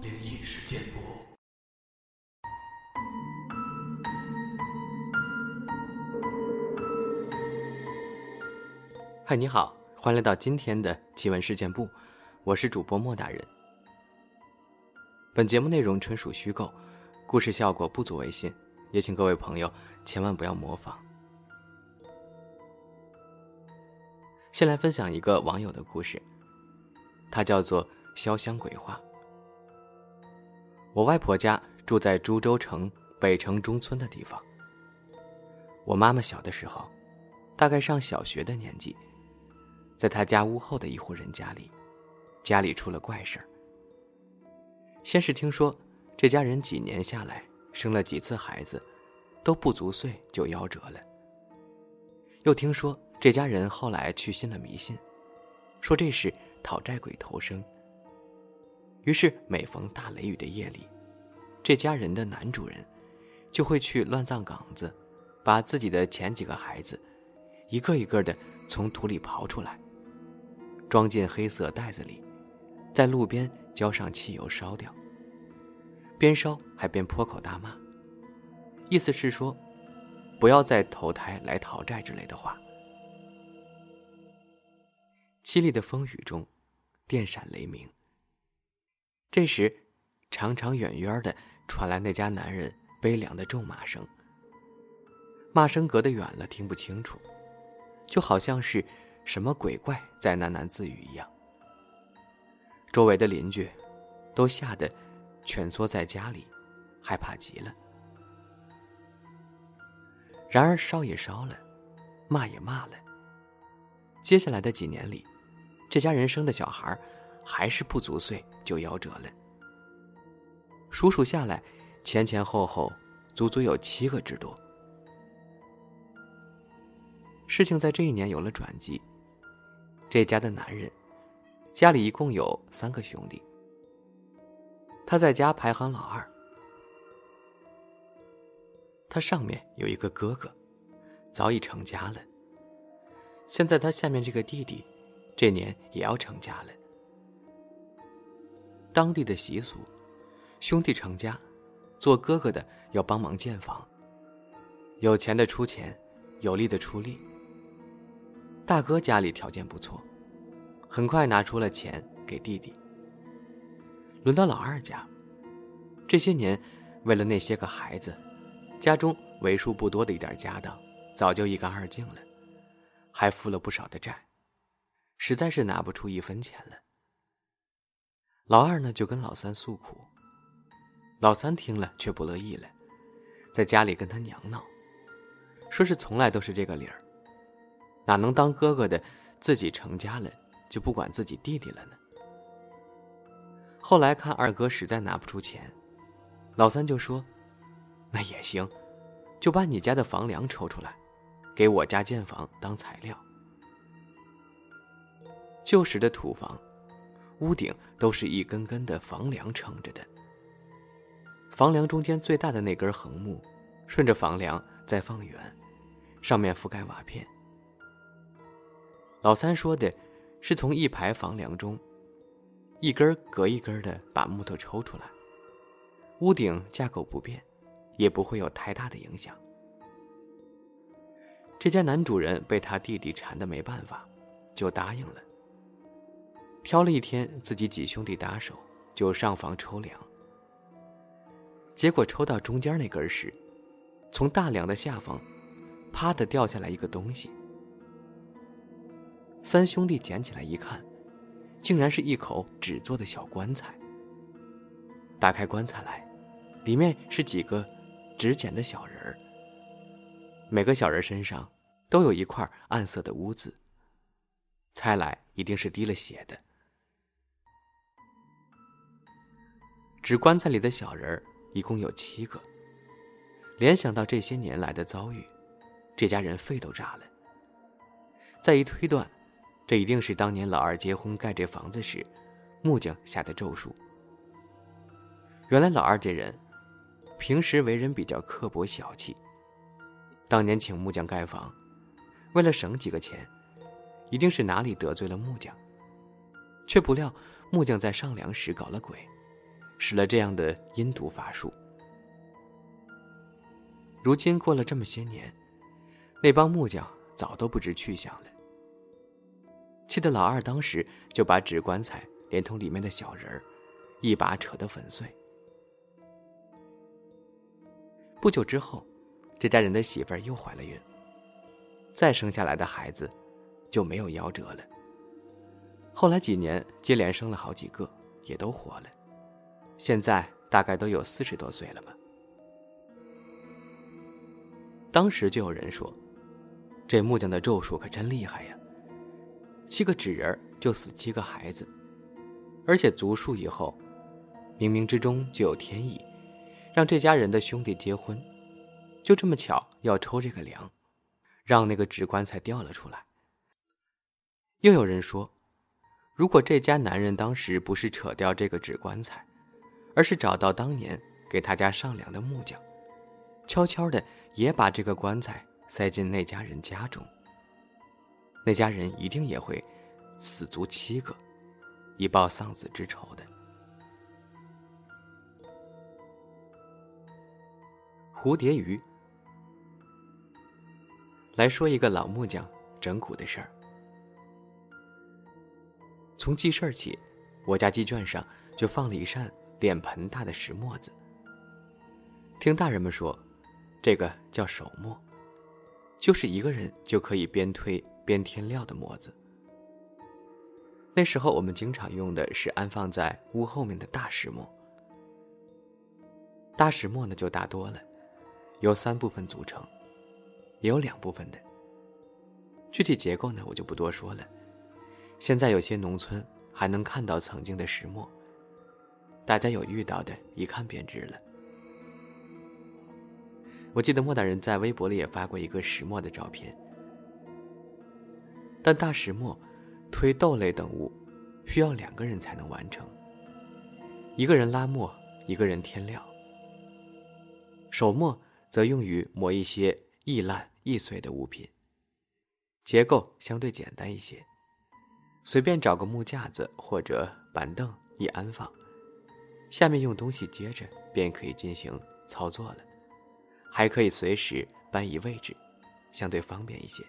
灵异事件簿。嗨，你好，欢迎来到今天的奇闻事件部，我是主播莫大人。本节目内容纯属虚构，故事效果不足为信，也请各位朋友千万不要模仿。先来分享一个网友的故事，他叫做潇湘鬼话。我外婆家住在株洲城北城中村的地方。我妈妈小的时候，大概上小学的年纪，在她家屋后的一户人家里，家里出了怪事儿。先是听说，这家人几年下来生了几次孩子，都不足岁就夭折了。又听说这家人后来去信了迷信，说这是讨债鬼投生。于是每逢大雷雨的夜里，这家人的男主人就会去乱葬岗子，把自己的前几个孩子一个一个的从土里刨出来，装进黑色袋子里，在路边浇上汽油烧掉。边烧还边破口大骂，意思是说，不要再投胎来讨债之类的话。凄厉的风雨中，电闪雷鸣。这时，长长远远的传来那家男人悲凉的咒骂声。骂声隔得远了，听不清楚，就好像是什么鬼怪在喃喃自语一样。周围的邻居都吓得蜷缩在家里，害怕极了。然而烧也烧了，骂也骂了。接下来的几年里，这家人生的小孩还是不足岁就夭折了。数数下来，前前后后足足有七个之多。事情在这一年有了转机。这家的男人，家里一共有三个兄弟，他在家排行老二。他上面有一个哥哥，早已成家了。现在他下面这个弟弟，这年也要成家了。当地的习俗，兄弟成家，做哥哥的要帮忙建房。有钱的出钱，有力的出力。大哥家里条件不错，很快拿出了钱给弟弟。轮到老二家，这些年为了那些个孩子，家中为数不多的一点家当，早就一干二净了，还负了不少的债，实在是拿不出一分钱了。老二呢就跟老三诉苦，老三听了却不乐意了，在家里跟他娘闹，说是从来都是这个理儿。哪能当哥哥的，自己成家了就不管自己弟弟了呢？后来看二哥实在拿不出钱，老三就说：“那也行，就把你家的房梁抽出来，给我家建房当材料。”旧时的土房，屋顶都是一根根的房梁撑着的。房梁中间最大的那根横木，顺着房梁再放远，上面覆盖瓦片。老三说的，是从一排房梁中，一根隔一根的把木头抽出来，屋顶架构不变，也不会有太大的影响。这家男主人被他弟弟缠的没办法，就答应了。挑了一天，自己几兄弟打手就上房抽梁。结果抽到中间那根时，从大梁的下方，啪的掉下来一个东西。三兄弟捡起来一看，竟然是一口纸做的小棺材。打开棺材来，里面是几个纸剪的小人儿。每个小人身上都有一块暗色的污渍，猜来一定是滴了血的。纸棺材里的小人一共有七个。联想到这些年来的遭遇，这家人肺都炸了。再一推断。这一定是当年老二结婚盖这房子时，木匠下的咒术。原来老二这人，平时为人比较刻薄小气。当年请木匠盖房，为了省几个钱，一定是哪里得罪了木匠。却不料木匠在上梁时搞了鬼，使了这样的阴毒法术。如今过了这么些年，那帮木匠早都不知去向了。气得老二当时就把纸棺材连同里面的小人儿，一把扯得粉碎。不久之后，这家人的媳妇儿又怀了孕，再生下来的孩子就没有夭折了。后来几年接连生了好几个，也都活了，现在大概都有四十多岁了吧。当时就有人说，这木匠的咒术可真厉害呀。七个纸人就死七个孩子，而且足数以后，冥冥之中就有天意，让这家人的兄弟结婚，就这么巧要抽这个梁，让那个纸棺材掉了出来。又有人说，如果这家男人当时不是扯掉这个纸棺材，而是找到当年给他家上梁的木匠，悄悄的也把这个棺材塞进那家人家中。那家人一定也会死足七个，以报丧子之仇的。蝴蝶鱼，来说一个老木匠整蛊的事儿。从记事儿起，我家鸡圈上就放了一扇脸盆大的石磨子。听大人们说，这个叫手磨，就是一个人就可以边推。边添料的磨子。那时候我们经常用的是安放在屋后面的大石磨。大石磨呢就大多了，由三部分组成，也有两部分的。具体结构呢我就不多说了。现在有些农村还能看到曾经的石磨，大家有遇到的，一看便知了。我记得莫大人在微博里也发过一个石磨的照片。但大石磨推豆类等物，需要两个人才能完成。一个人拉磨，一个人添料。手磨则用于磨一些易烂易碎的物品，结构相对简单一些，随便找个木架子或者板凳一安放，下面用东西接着便可以进行操作了，还可以随时搬移位置，相对方便一些。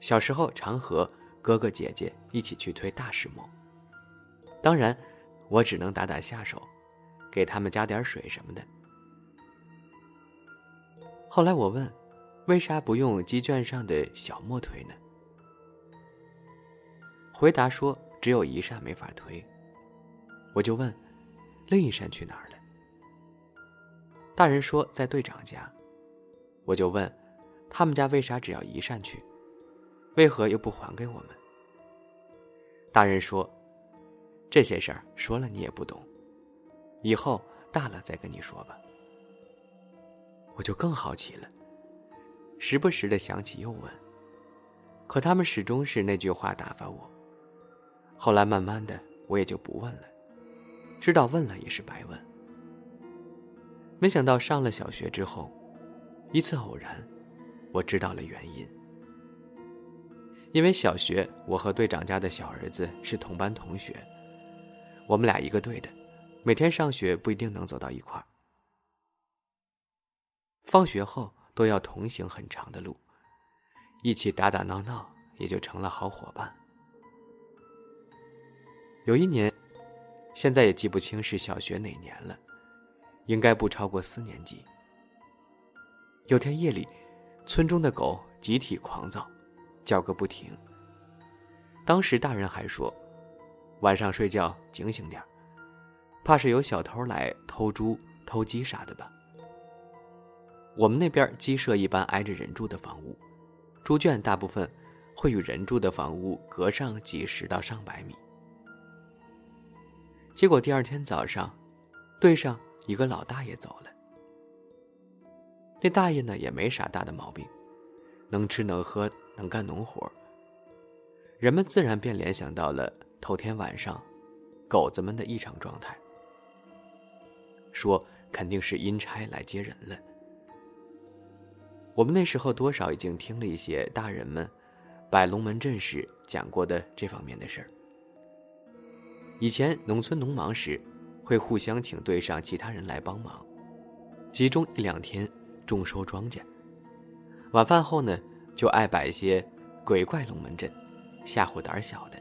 小时候常和哥哥姐姐一起去推大石磨，当然，我只能打打下手，给他们加点水什么的。后来我问，为啥不用鸡圈上的小磨推呢？回答说只有一扇没法推。我就问，另一扇去哪儿了？大人说在队长家。我就问，他们家为啥只要一扇去？为何又不还给我们？大人说：“这些事儿说了你也不懂，以后大了再跟你说吧。”我就更好奇了，时不时的想起又问，可他们始终是那句话打发我。后来慢慢的，我也就不问了，知道问了也是白问。没想到上了小学之后，一次偶然，我知道了原因。因为小学，我和队长家的小儿子是同班同学，我们俩一个队的，每天上学不一定能走到一块儿。放学后都要同行很长的路，一起打打闹闹，也就成了好伙伴。有一年，现在也记不清是小学哪年了，应该不超过四年级。有天夜里，村中的狗集体狂躁。叫个不停。当时大人还说：“晚上睡觉警醒点怕是有小偷来偷猪、偷鸡啥的吧。”我们那边鸡舍一般挨着人住的房屋，猪圈大部分会与人住的房屋隔上几十到上百米。结果第二天早上，队上一个老大爷走了。那大爷呢也没啥大的毛病，能吃能喝。能干农活，人们自然便联想到了头天晚上狗子们的异常状态，说肯定是阴差来接人了。我们那时候多少已经听了一些大人们摆龙门阵时讲过的这方面的事儿。以前农村农忙时，会互相请队上其他人来帮忙，集中一两天种收庄稼。晚饭后呢，就爱摆一些鬼怪龙门阵，吓唬胆小的。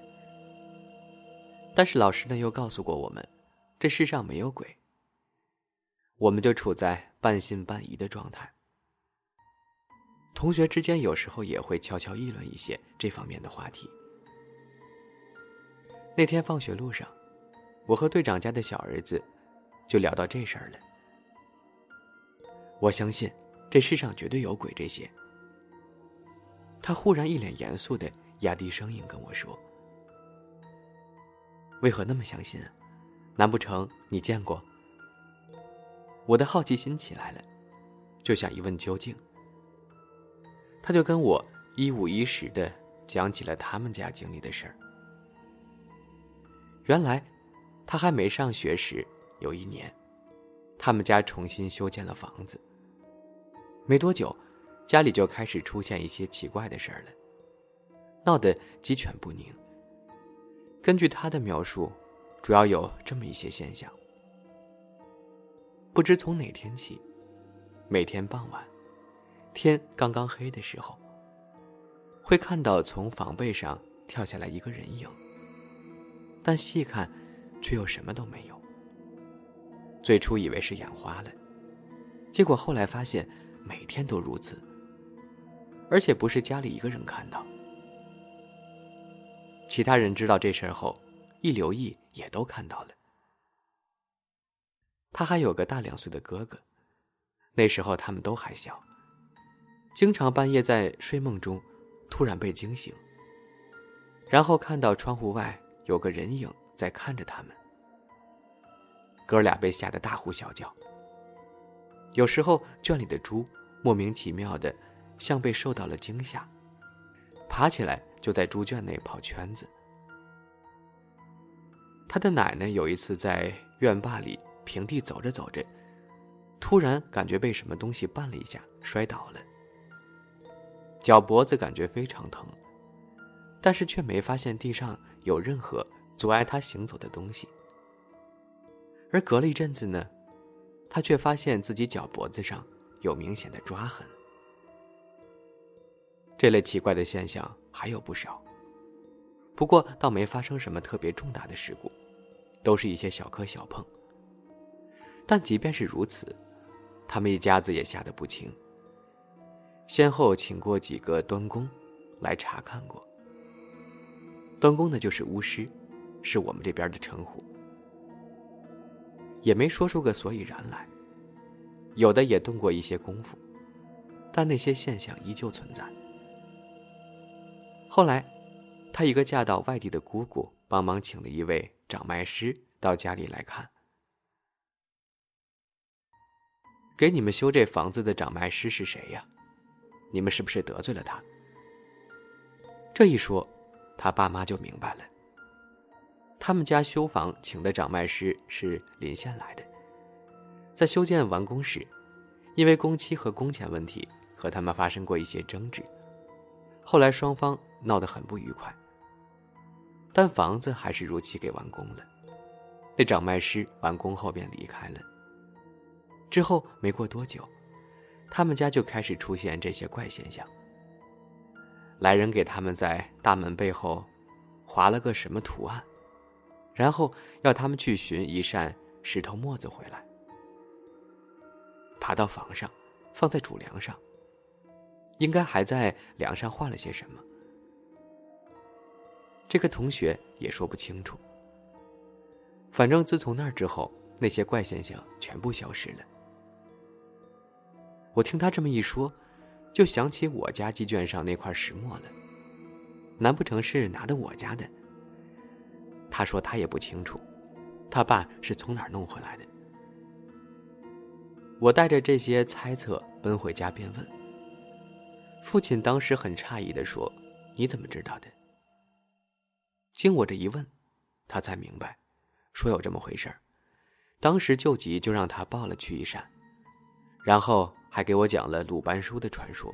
但是老师呢又告诉过我们，这世上没有鬼。我们就处在半信半疑的状态。同学之间有时候也会悄悄议论一些这方面的话题。那天放学路上，我和队长家的小儿子就聊到这事儿了。我相信这世上绝对有鬼。这些，他忽然一脸严肃的压低声音跟我说：“为何那么相信？难不成你见过？”我的好奇心起来了，就想一问究竟。他就跟我一五一十的讲起了他们家经历的事儿。原来，他还没上学时，有一年，他们家重新修建了房子。没多久，家里就开始出现一些奇怪的事儿了，闹得鸡犬不宁。根据他的描述，主要有这么一些现象：不知从哪天起，每天傍晚，天刚刚黑的时候，会看到从房背上跳下来一个人影。但细看，却又什么都没有。最初以为是眼花了，结果后来发现每天都如此，而且不是家里一个人看到。其他人知道这事儿后，一留意也都看到了。他还有个大两岁的哥哥，那时候他们都还小，经常半夜在睡梦中突然被惊醒，然后看到窗户外。有个人影在看着他们，哥俩被吓得大呼小叫。有时候圈里的猪莫名其妙的，像被受到了惊吓，爬起来就在猪圈内跑圈子。他的奶奶有一次在院坝里平地走着走着，突然感觉被什么东西绊了一下，摔倒了，脚脖子感觉非常疼，但是却没发现地上。有任何阻碍他行走的东西，而隔了一阵子呢，他却发现自己脚脖子上有明显的抓痕。这类奇怪的现象还有不少，不过倒没发生什么特别重大的事故，都是一些小磕小碰。但即便是如此，他们一家子也吓得不轻，先后请过几个端公来查看过。端公呢，就是巫师，是我们这边的称呼，也没说出个所以然来。有的也动过一些功夫，但那些现象依旧存在。后来，他一个嫁到外地的姑姑帮忙请了一位掌脉师到家里来看。给你们修这房子的掌脉师是谁呀？你们是不是得罪了他？这一说。他爸妈就明白了。他们家修房请的掌脉师是临县来的，在修建完工时，因为工期和工钱问题和他们发生过一些争执，后来双方闹得很不愉快。但房子还是如期给完工了。那掌脉师完工后便离开了。之后没过多久，他们家就开始出现这些怪现象。来人给他们在大门背后划了个什么图案，然后要他们去寻一扇石头磨子回来，爬到房上，放在主梁上。应该还在梁上画了些什么。这个同学也说不清楚。反正自从那儿之后，那些怪现象全部消失了。我听他这么一说。就想起我家鸡圈上那块石磨了，难不成是拿的我家的？他说他也不清楚，他爸是从哪儿弄回来的。我带着这些猜测奔回家便问，父亲当时很诧异的说：“你怎么知道的？”经我这一问，他才明白，说有这么回事儿，当时救急就让他抱了去一扇，然后。还给我讲了鲁班书的传说。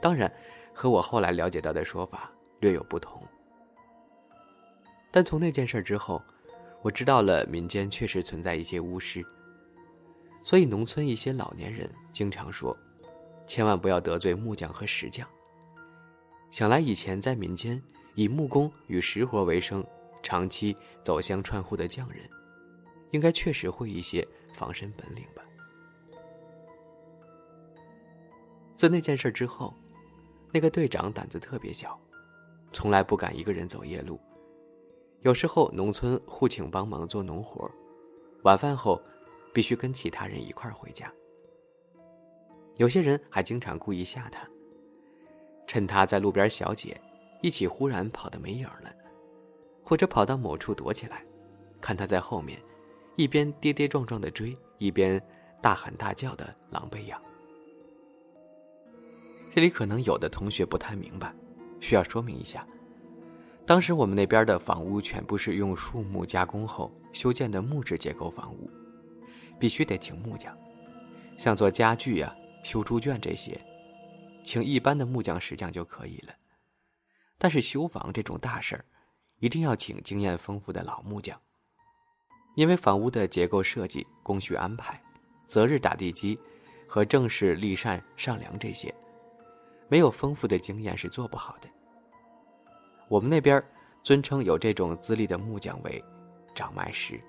当然，和我后来了解到的说法略有不同。但从那件事之后，我知道了民间确实存在一些巫师。所以，农村一些老年人经常说：“千万不要得罪木匠和石匠。”想来以前在民间以木工与石活为生、长期走乡串户的匠人，应该确实会一些防身本领吧。自那件事之后，那个队长胆子特别小，从来不敢一个人走夜路。有时候农村互请帮忙做农活，晚饭后。必须跟其他人一块回家。有些人还经常故意吓他，趁他在路边小解，一起忽然跑得没影了，或者跑到某处躲起来，看他在后面，一边跌跌撞撞的追，一边大喊大叫的狼狈样。这里可能有的同学不太明白，需要说明一下，当时我们那边的房屋全部是用树木加工后修建的木质结构房屋。必须得请木匠，像做家具呀、修猪圈这些，请一般的木匠、石匠就可以了。但是修房这种大事儿，一定要请经验丰富的老木匠，因为房屋的结构设计、工序安排、择日打地基和正式立扇上梁这些，没有丰富的经验是做不好的。我们那边尊称有这种资历的木匠为掌脉师。